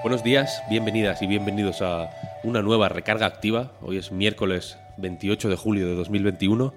Buenos días, bienvenidas y bienvenidos a una nueva recarga activa. Hoy es miércoles 28 de julio de 2021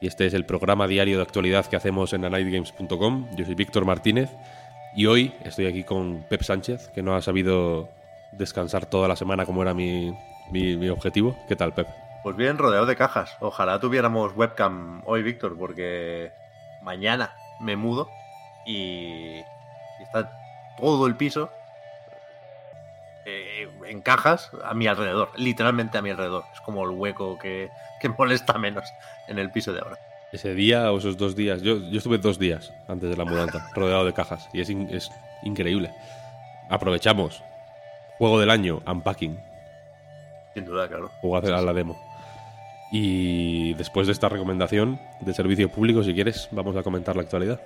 y este es el programa diario de actualidad que hacemos en anightgames.com. Yo soy Víctor Martínez y hoy estoy aquí con Pep Sánchez, que no ha sabido descansar toda la semana como era mi, mi, objetivo. ¿Qué tal, Pep? Pues bien, rodeado de cajas. Ojalá tuviéramos webcam hoy, Víctor, porque mañana me mudo y está todo el piso eh, en cajas a mi alrededor, literalmente a mi alrededor. Es como el hueco que, molesta menos en el piso de ahora. Ese día o esos dos días, yo, yo estuve dos días antes de la mudanza, rodeado de cajas, y es, es increíble. Aprovechamos. Juego del año, Unpacking. Sin duda, claro. Juego a la demo. Y después de esta recomendación de servicio público, si quieres, vamos a comentar la actualidad.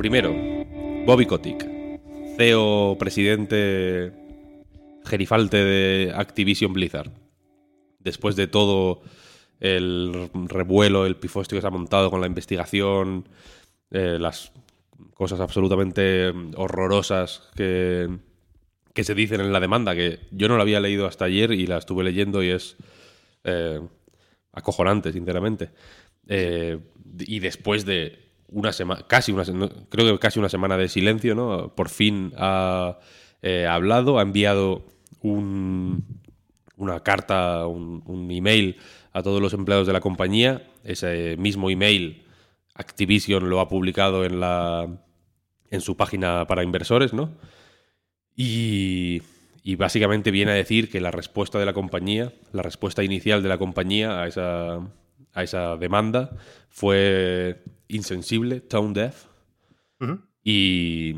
Primero, Bobby Kotick, CEO, presidente gerifalte de Activision Blizzard. Después de todo el revuelo, el pifostio que se ha montado con la investigación, eh, las cosas absolutamente horrorosas que, que, se dicen en la demanda, que yo no la había leído hasta ayer y la estuve leyendo y es eh, acojonante, sinceramente. Eh, y después de una semana, casi una creo que casi una semana de silencio, ¿no? Por fin ha eh, hablado, ha enviado un, una carta, un, un, email a todos los empleados de la compañía. Ese mismo email Activision lo ha publicado en la en su página para inversores, ¿no? Y, y básicamente viene a decir que la respuesta de la compañía, la respuesta inicial de la compañía a esa, a esa demanda fue insensible, tone deaf. y,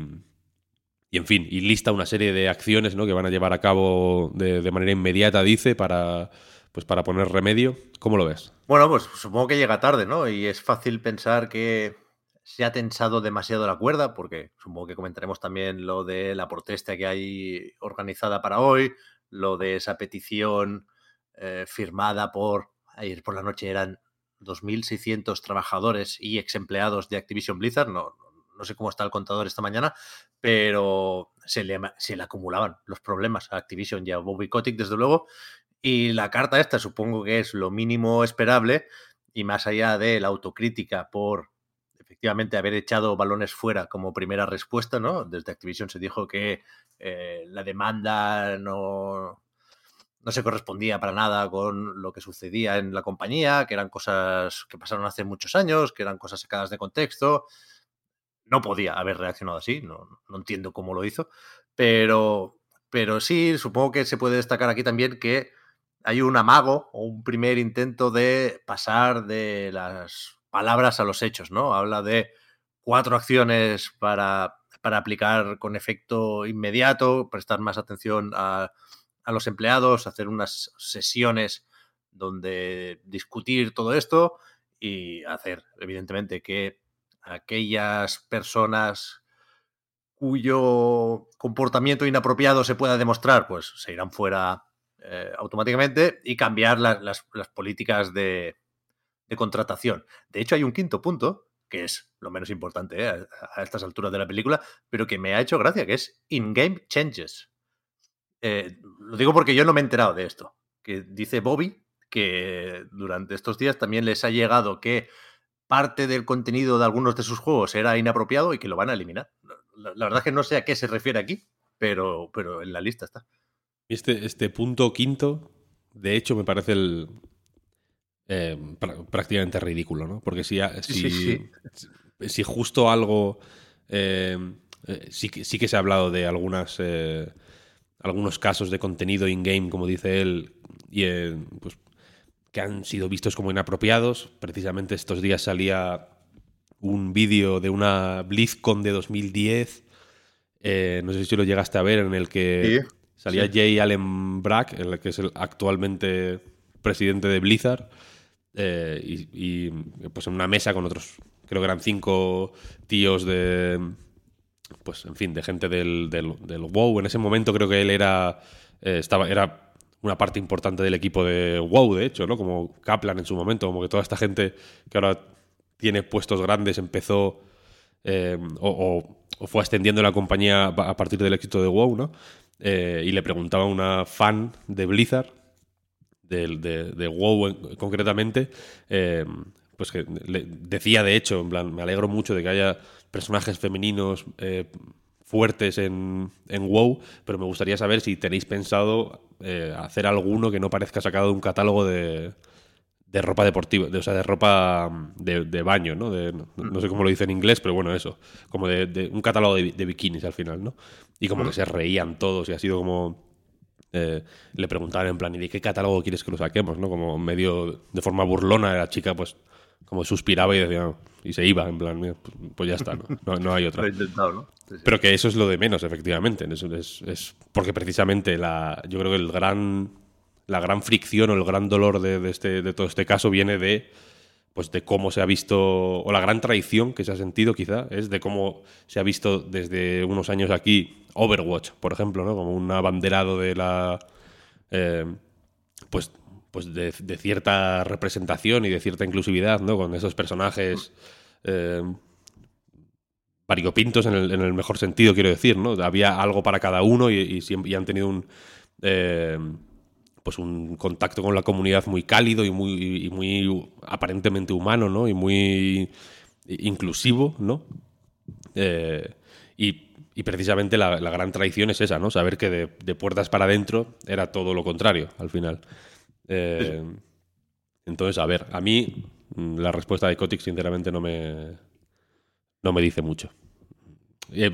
y, en fin, y lista una serie de acciones ¿no? que van a llevar a cabo de, manera inmediata, dice, para, pues para poner remedio. ¿Cómo lo ves? Bueno, pues supongo que llega tarde, ¿no? Y es fácil pensar que se ha tensado demasiado la cuerda, porque supongo que comentaremos también lo de la protesta que hay organizada para hoy, lo de esa petición eh, firmada por, ayer por la noche eran 2.600 trabajadores y ex empleados de Activision Blizzard. No, no sé cómo está el contador esta mañana, pero se le, se le acumulaban los problemas a Activision y a Bobby Kotick, desde luego. Y la carta esta supongo que es lo mínimo esperable y más allá de la autocrítica por efectivamente haber echado balones fuera como primera respuesta, ¿no? Desde Activision se dijo que eh, la demanda no, no se correspondía para nada con lo que sucedía en la compañía, que eran cosas que pasaron hace muchos años, que eran cosas sacadas de contexto. No podía haber reaccionado así, no, entiendo cómo lo hizo, pero, pero sí, supongo que se puede destacar aquí también que hay un amago o un primer intento de pasar de las palabras a los hechos, ¿no? Habla de cuatro acciones para, para aplicar con efecto inmediato, prestar más atención a a los empleados, hacer unas sesiones donde discutir todo esto y hacer, evidentemente, que aquellas personas cuyo comportamiento inapropiado se pueda demostrar, pues se irán fuera eh, automáticamente y cambiar las, políticas de, contratación. De hecho, hay un quinto punto, que es lo menos importante eh, a, a, estas alturas de la película, pero que me ha hecho gracia, que es in-game changes. Eh, lo digo porque yo no me he enterado de esto. Que dice Bobby que durante estos días también les ha llegado que parte del contenido de algunos de sus juegos era inapropiado y que lo van a eliminar. La, verdad es que no sé a qué se refiere aquí, pero, pero en la lista está. Este, este punto quinto, de hecho, me parece el, eh, prácticamente ridículo, ¿no? Porque si, si, si justo algo... Eh, eh, sí, que, sí que se ha hablado de algunas... algunos casos de contenido in-game, como dice él, y pues, que han sido vistos como inapropiados. Precisamente estos días salía un vídeo de una BlizzCon de 2010. no sé si lo llegaste a ver, en el que salía Jay Allen Brack, el que es el actualmente presidente de Blizzard, eh, y, pues en una mesa con otros, creo que eran cinco tíos de, pues en fin, de gente del, del, WoW. En ese momento creo que él era, eh, estaba, era una parte importante del equipo de WoW, de hecho, ¿no? Como Kaplan en su momento, como que toda esta gente que ahora tiene puestos grandes empezó eh, o, fue extendiendo la compañía a partir del éxito de WoW, ¿no? y le preguntaba a una fan de Blizzard de, WoW concretamente, eh, pues que decía de hecho, en plan, me alegro mucho de que haya personajes femeninos eh, fuertes en, en, WoW, pero me gustaría saber si tenéis pensado eh, hacer alguno que no parezca sacado de un catálogo de, de ropa deportiva, de, o sea, de ropa de, baño, ¿no? no, sé cómo lo dice en inglés, pero bueno, eso, como de, un catálogo de, bikinis al final, ¿no? Y como que se reían todos y ha sido como eh, le preguntaban en plan, ¿y de qué catálogo quieres que lo saquemos? ¿no? Como medio de forma burlona, la chica pues como suspiraba y decía, y se iba, en plan, pues, pues, ya está, ¿no? No, hay otra. Pero que eso es lo de menos, efectivamente. Es, porque precisamente la, yo creo que el gran, la gran fricción o el gran dolor de, este, de todo este caso viene de pues de cómo se ha visto, o la gran traición que se ha sentido quizá, es de cómo se ha visto desde unos años aquí Overwatch, por ejemplo, ¿no? como un abanderado de la... Eh, pues pues de, cierta representación y de cierta inclusividad, ¿no? Con esos personajes eh, variopintos en el, mejor sentido, quiero decir, ¿no? Había algo para cada uno y, y, han tenido un... Eh, pues un contacto con la comunidad muy cálido y muy, muy aparentemente humano, ¿no? Y muy inclusivo, ¿no? Eh, y, precisamente la, gran traición es esa, ¿no? Saber que de, puertas para adentro era todo lo contrario, al final. Eh, entonces, a ver, a mí mm, la respuesta de Kotick sinceramente no me, no me dice mucho. Eh,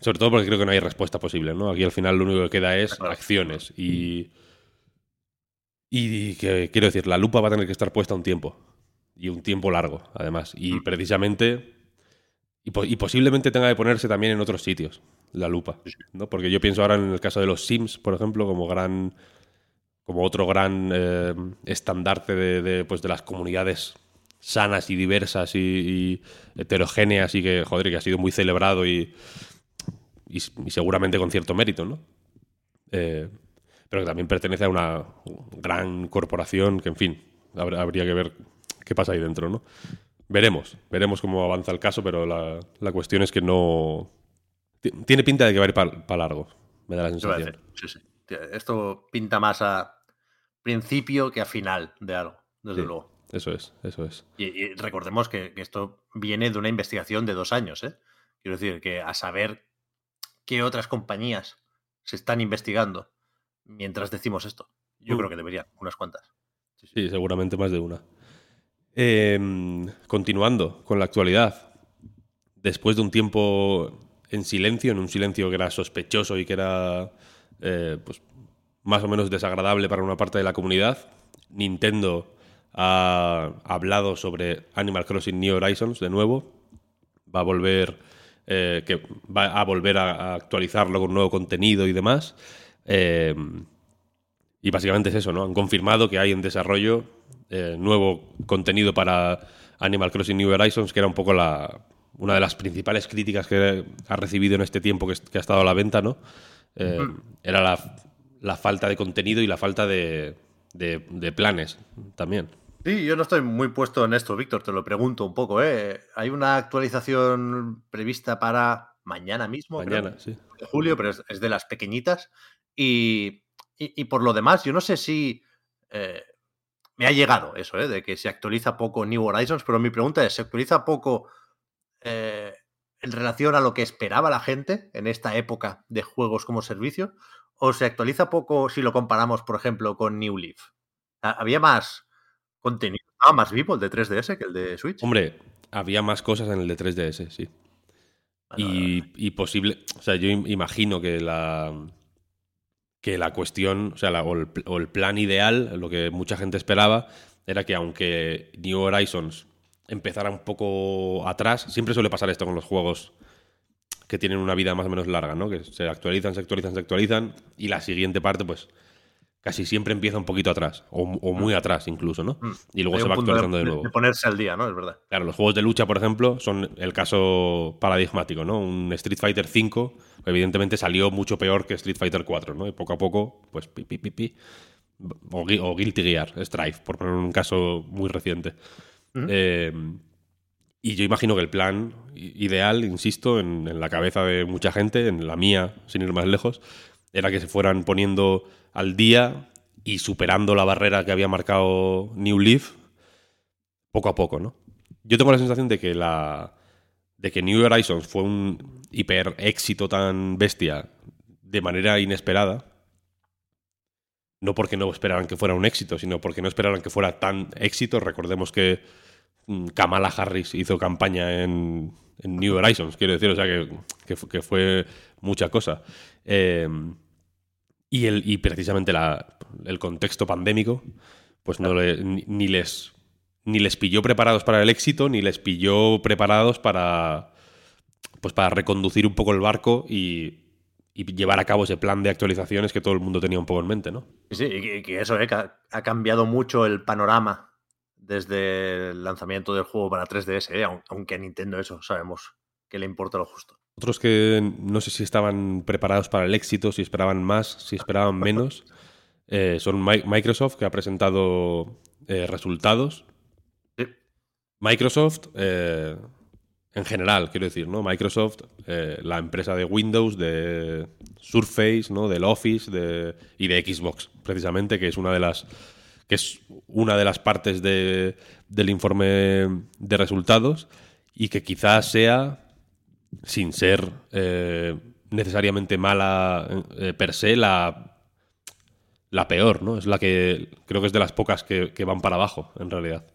sobre todo porque creo que no hay respuesta posible, ¿no? Aquí al final lo único que queda es acciones y y que, quiero decir, la lupa va a tener que estar puesta un tiempo. Y un tiempo largo, además. Y mm. precisamente. Y, posiblemente tenga que ponerse también en otros sitios, la lupa. ¿no? Porque yo pienso ahora en el caso de los Sims, por ejemplo, como gran. Como otro gran eh, estandarte de, pues, de las comunidades sanas y diversas y, heterogéneas y que, joder, que ha sido muy celebrado y, y, seguramente con cierto mérito, ¿no? Eh, pero que también pertenece a una gran corporación que, en fin, habría que ver qué pasa ahí dentro, ¿no? Veremos, veremos cómo avanza el caso, pero la, cuestión es que no... Tiene pinta de que va a ir para largo, me da la sensación. Sí, sí. Esto pinta más a principio que a final de algo, desde luego. Eso es, eso es. Y, recordemos que, que, esto viene de una investigación de dos años, ¿eh? Quiero decir, que a saber qué otras compañías se están investigando mientras decimos esto. Yo mm. creo que deberían, unas cuantas. Sí, seguramente más de una. Em, continuando con la actualidad. Después de un tiempo en silencio, en un silencio que era sospechoso y que era eh, pues, más o menos desagradable para una parte de la comunidad, Nintendo ha hablado sobre Animal Crossing New Horizons de nuevo. Va a volver, eh, que va a volver a actualizarlo con nuevo contenido y demás. Em, y básicamente es eso, ¿no? Han confirmado que hay en desarrollo eh, nuevo contenido para Animal Crossing New Horizons, que era un poco la, una de las principales críticas que ha recibido en este tiempo que, ha estado a la venta, ¿no? Em, era la, falta de contenido y la falta de, planes también. Sí, yo no estoy muy puesto en esto, Víctor, te lo pregunto un poco. ¿eh? ¿Hay una actualización prevista para mañana mismo? Mañana, sí. De julio, pero es, de las pequeñitas. Y, por lo demás, yo no sé si eh, me ha llegado eso, ¿eh? de que se actualiza poco New Horizons, pero mi pregunta es, ¿se actualiza poco eh, en relación a lo que esperaba la gente en esta época de juegos como servicio? ¿O se actualiza poco si lo comparamos, por ejemplo, con New Leaf? ¿Había más contenido? ¿Estaba más vivo el de 3DS que el de Switch? Hombre, había más cosas en el de 3DS, sí. y, posible, o sea, yo imagino que la que la cuestión, o sea, o, el, plan ideal, lo que mucha gente esperaba, era que aunque New Horizons empezara un poco atrás, siempre suele pasar esto con los juegos que tienen una vida más o menos larga, ¿no? Que se actualizan, se actualizan, se actualizan, y la siguiente parte, pues, casi siempre empieza un poquito atrás, o, muy mm. atrás incluso, ¿no? Mm. Y luego se va actualizando de, nuevo. De ponerse al día, ¿no? Es verdad. Claro, los juegos de lucha, por ejemplo, son el caso paradigmático, ¿no? Un Street Fighter V, evidentemente salió mucho peor que Street Fighter 4, ¿no? Y poco a poco, pues, pi, pi, pi, pi o, Guilty Gear, Strife, por poner un caso muy reciente. Eh, y yo imagino que el plan ideal, insisto, en, la cabeza de mucha gente, en la mía, sin ir más lejos, era que se fueran poniendo al día y superando la barrera que había marcado New Leaf poco a poco, ¿no? Yo tengo la sensación de que la de que New Horizons fue un hiper éxito tan bestia de manera inesperada no porque no esperaran que fuera un éxito, sino porque no esperaran que fuera tan éxito. Recordemos que Kamala Harris hizo campaña en, New Horizons, quiero decir, o sea, que, que, fue mucha cosa. Em, y, el, y precisamente el contexto pandémico, pues no ni, les, ni les pilló preparados para el éxito, ni les pilló preparados para, pues para reconducir un poco el barco y llevar a cabo ese plan de actualizaciones que todo el mundo tenía un poco en mente, ¿no? Sí, y que eso ¿eh? ha, cambiado mucho el panorama desde el lanzamiento del juego para 3DS, ¿eh? aunque a Nintendo eso sabemos que le importa lo justo. Otros que no sé si estaban preparados para el éxito, si esperaban más, si esperaban menos, eh, son Microsoft, que ha presentado eh, resultados. Sí. Microsoft en general, quiero decir, ¿no? Microsoft, la empresa de Windows, de Surface, ¿no? Del Office de, y de Xbox, precisamente, que es una de las que es una de las partes de, del informe de resultados y que quizás sea, sin ser eh, necesariamente mala eh, per se, la, la peor, ¿no? Es la que creo que es de las pocas que, que van para abajo, en realidad.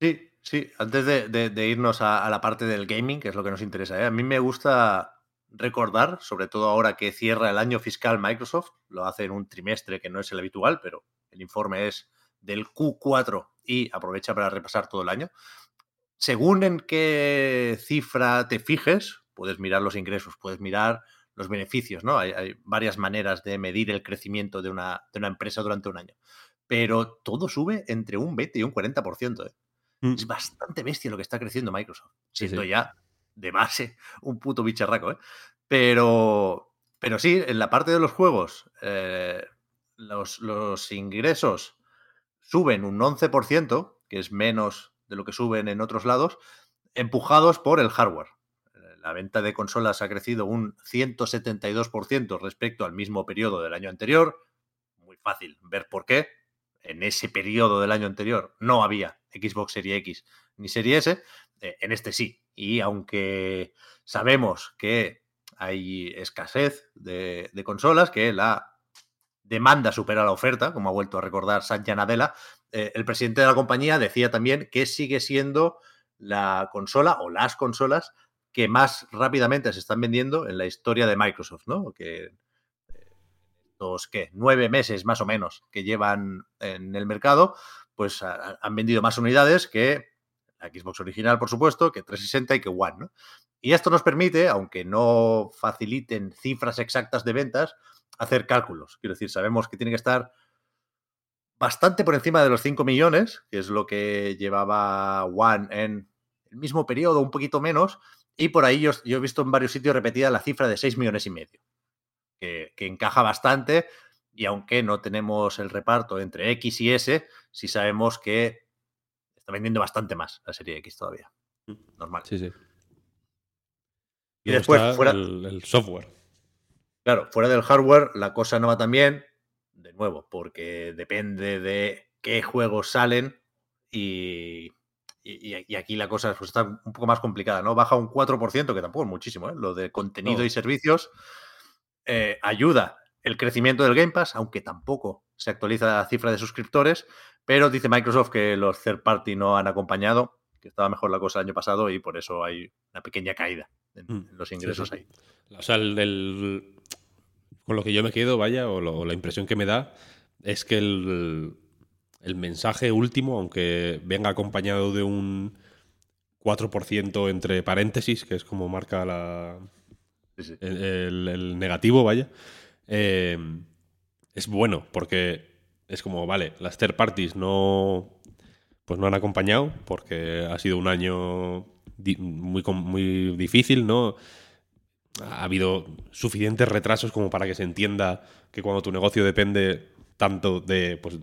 Sí, Sí, antes de, irnos a, la parte del gaming, que es lo que nos interesa, ¿eh? a mí me gusta recordar, sobre todo ahora que cierra el año fiscal Microsoft, lo hace en un trimestre que no es el habitual, pero el informe es del Q4 y aprovecha para repasar todo el año. Según en qué cifra te fijes, puedes mirar los ingresos, puedes mirar los beneficios, ¿no? Hay, varias maneras de medir el crecimiento de una, de una, empresa durante un año. Pero todo sube entre un 20 y un 40%. ¿eh? Mm. Es bastante bestia lo que está creciendo Microsoft, siendo ya de base un puto bicharraco, ¿eh? Pero, pero sí, en la parte de los juegos, eh, los, ingresos suben un 11%, que es menos de lo que suben en otros lados, empujados por el hardware. La venta de consolas ha crecido un 172% respecto al mismo periodo del año anterior. Muy fácil ver por qué. En ese periodo del año anterior no había Xbox Series X ni Series S, eh, en este sí. Y aunque sabemos que hay escasez de, consolas, que la demanda supera la oferta, como ha vuelto a recordar Satya Nadella, eh, el presidente de la compañía decía también que sigue siendo la consola o las consolas que más rápidamente se están vendiendo en la historia de Microsoft, ¿no? Que los eh, que nueve meses más o menos que llevan en el mercado, pues han vendido más unidades que la Xbox original, por supuesto, que 360 y que One, ¿no? Y esto nos permite, aunque no faciliten cifras exactas de ventas, hacer cálculos. Quiero decir, sabemos que tiene que estar bastante por encima de los 5 millones, que es lo que llevaba One en el mismo periodo, un poquito menos, y por ahí yo, he visto en varios sitios repetida la cifra de 6 millones y medio, que, que encaja bastante y aunque no tenemos el reparto entre X y S, sí sabemos que está vendiendo bastante más la serie X todavía. Mm. Normal. Sí, sí. Y, después, fuera. El, software. Claro, fuera del hardware, la cosa no va tan bien. De nuevo, porque depende de qué juegos salen y, y, aquí la cosa pues, está un poco más complicada, ¿no? Baja un 4%, que tampoco es muchísimo, ¿eh? Lo de contenido y servicios eh, ayuda el crecimiento del Game Pass, aunque tampoco se actualiza la cifra de suscriptores, pero dice Microsoft que los third party no han acompañado. que estaba mejor la cosa el año pasado y por eso hay una pequeña caída en, Mm, los sí, ingresos sí. ahí. O sea, el, el- con lo que yo me quedo, vaya, o, lo- o la impresión que me da, es que el, el mensaje último, aunque venga acompañado de un 4% entre paréntesis, que es como marca la, Sí, sí. el, el- el negativo, vaya, eh, es bueno, porque es como, vale, las third parties no, pues no han acompañado, porque ha sido un año di- muy, muy difícil, ¿no? Ha habido suficientes retrasos como para que se entienda que cuando tu negocio depende tanto de, pues,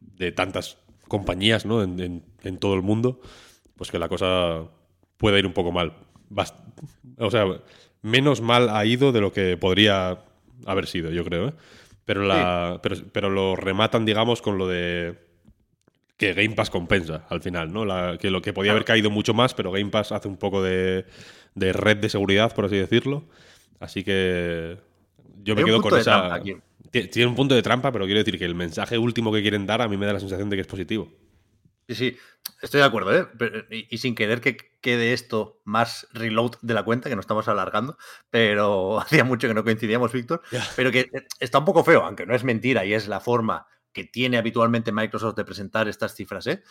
de tantas compañías, ¿no? En, en- en todo el mundo, pues que la cosa puede ir un poco mal. Bast- o sea, menos mal ha ido de lo que podría haber sido, yo creo. ¿eh? Pero, la, pero, pero lo rematan, digamos, con lo de que Game Pass compensa al final, ¿no? La- que lo que podía haber caído mucho más, pero Game Pass hace un poco de, de red de seguridad, por así decirlo. Así que yo me quedo con esa. Tiene un punto de trampa, pero quiero decir que el mensaje último que quieren dar a mí me da la sensación de que es positivo. Sí, sí, estoy de acuerdo, ¿eh? Pero- y, y sin querer que quede esto más reload de la cuenta, que nos estamos alargando, pero hacía mucho que no coincidíamos, Víctor, pero que está un poco feo, aunque no es mentira y es la forma que tiene habitualmente Microsoft de presentar estas cifras, ¿eh?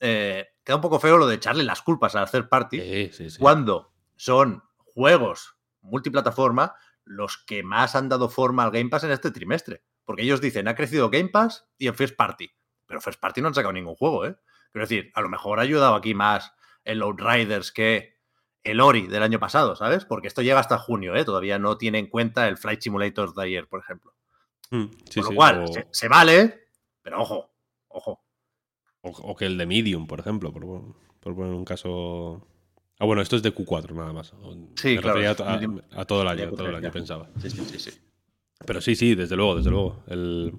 Eh, queda un poco feo lo de echarle las culpas a hacer party Sí, sí, sí. cuando son juegos multiplataforma los que más han dado forma al Game Pass en este trimestre. Porque ellos dicen, ha crecido Game Pass y en First Party. Pero First Party no han sacado ningún juego, ¿eh? Quiero decir, a lo mejor ha ayudado aquí más el Outriders que el Ori del año pasado, ¿sabes? Porque esto llega hasta junio, ¿eh? Todavía no tiene en cuenta el Flight Simulator de ayer, por ejemplo. Mm, sí, Con lo sí, cual, o- se, se vale, pero ojo, ojo. O, o que el de Medium, por ejemplo, por, por poner un caso. Ah, bueno, esto es de Q4 nada más. Sí, Me claro, a, todo el año, todo el Q3, año, pensaba. Sí, sí, sí, sí. Pero sí, sí, desde luego, desde luego. El,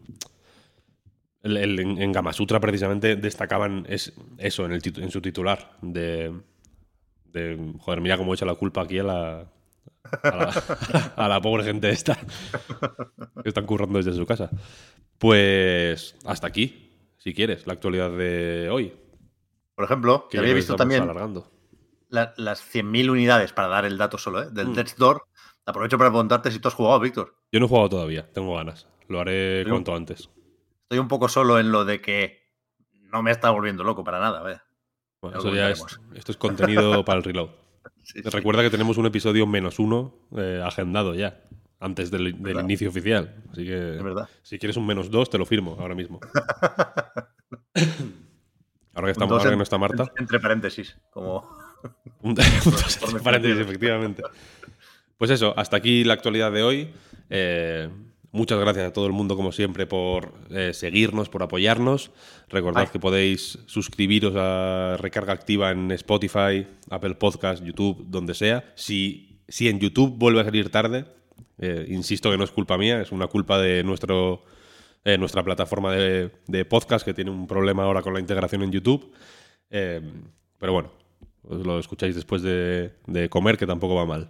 el- el- en, en Gamasutra precisamente destacaban es, eso en, el en su titular. De, de, joder, mira cómo echa la culpa aquí a la, a la, a la pobre gente esta que están currando desde su casa. Pues hasta aquí, si quieres, la actualidad de hoy. Por ejemplo, Que había visto también alargando. la- las 100.000 unidades, para dar el dato solo, ¿eh? Del Mm. Death's Door. Aprovecho para preguntarte si tú has jugado, Víctor. Yo no he jugado todavía, tengo ganas. Lo haré Pero- cuanto antes. Estoy un poco solo en lo de que no me está volviendo loco para nada, ¿eh? Bueno, eso ya es, esto es contenido para el reload. Sí, sí. Recuerda que tenemos un episodio menos uno eh, agendado ya, antes del, inicio oficial. Así que Es verdad. si quieres un menos dos, te lo firmo ahora mismo. ahora que, estamos, ahora que no está Marta. en- Entre paréntesis, como... Un, entre paréntesis, efectivamente. Pues eso, hasta aquí la actualidad de hoy. Eh, muchas gracias a todo el mundo, como siempre, por eh, seguirnos, por apoyarnos. Recordad Ay. que podéis suscribiros a Recarga Activa en Spotify, Apple Podcast, YouTube, donde sea. Si, si en YouTube vuelve a salir tarde, eh, insisto que no es culpa mía, es una culpa de nuestro, eh, nuestra plataforma de, de podcast que tiene un problema ahora con la integración en YouTube. Eh, pero bueno, os lo escucháis después de, de comer, que tampoco va mal.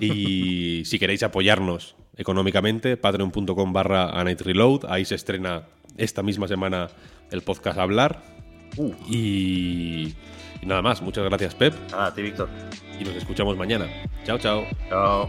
Y si queréis apoyarnos económicamente, patreon.com barra Reload. Ahí se estrena esta misma semana el podcast Hablar. Uh, Y, y nada más, muchas gracias Pep a ti, Víctor. y nos escuchamos mañana. Chao, chao. Chao.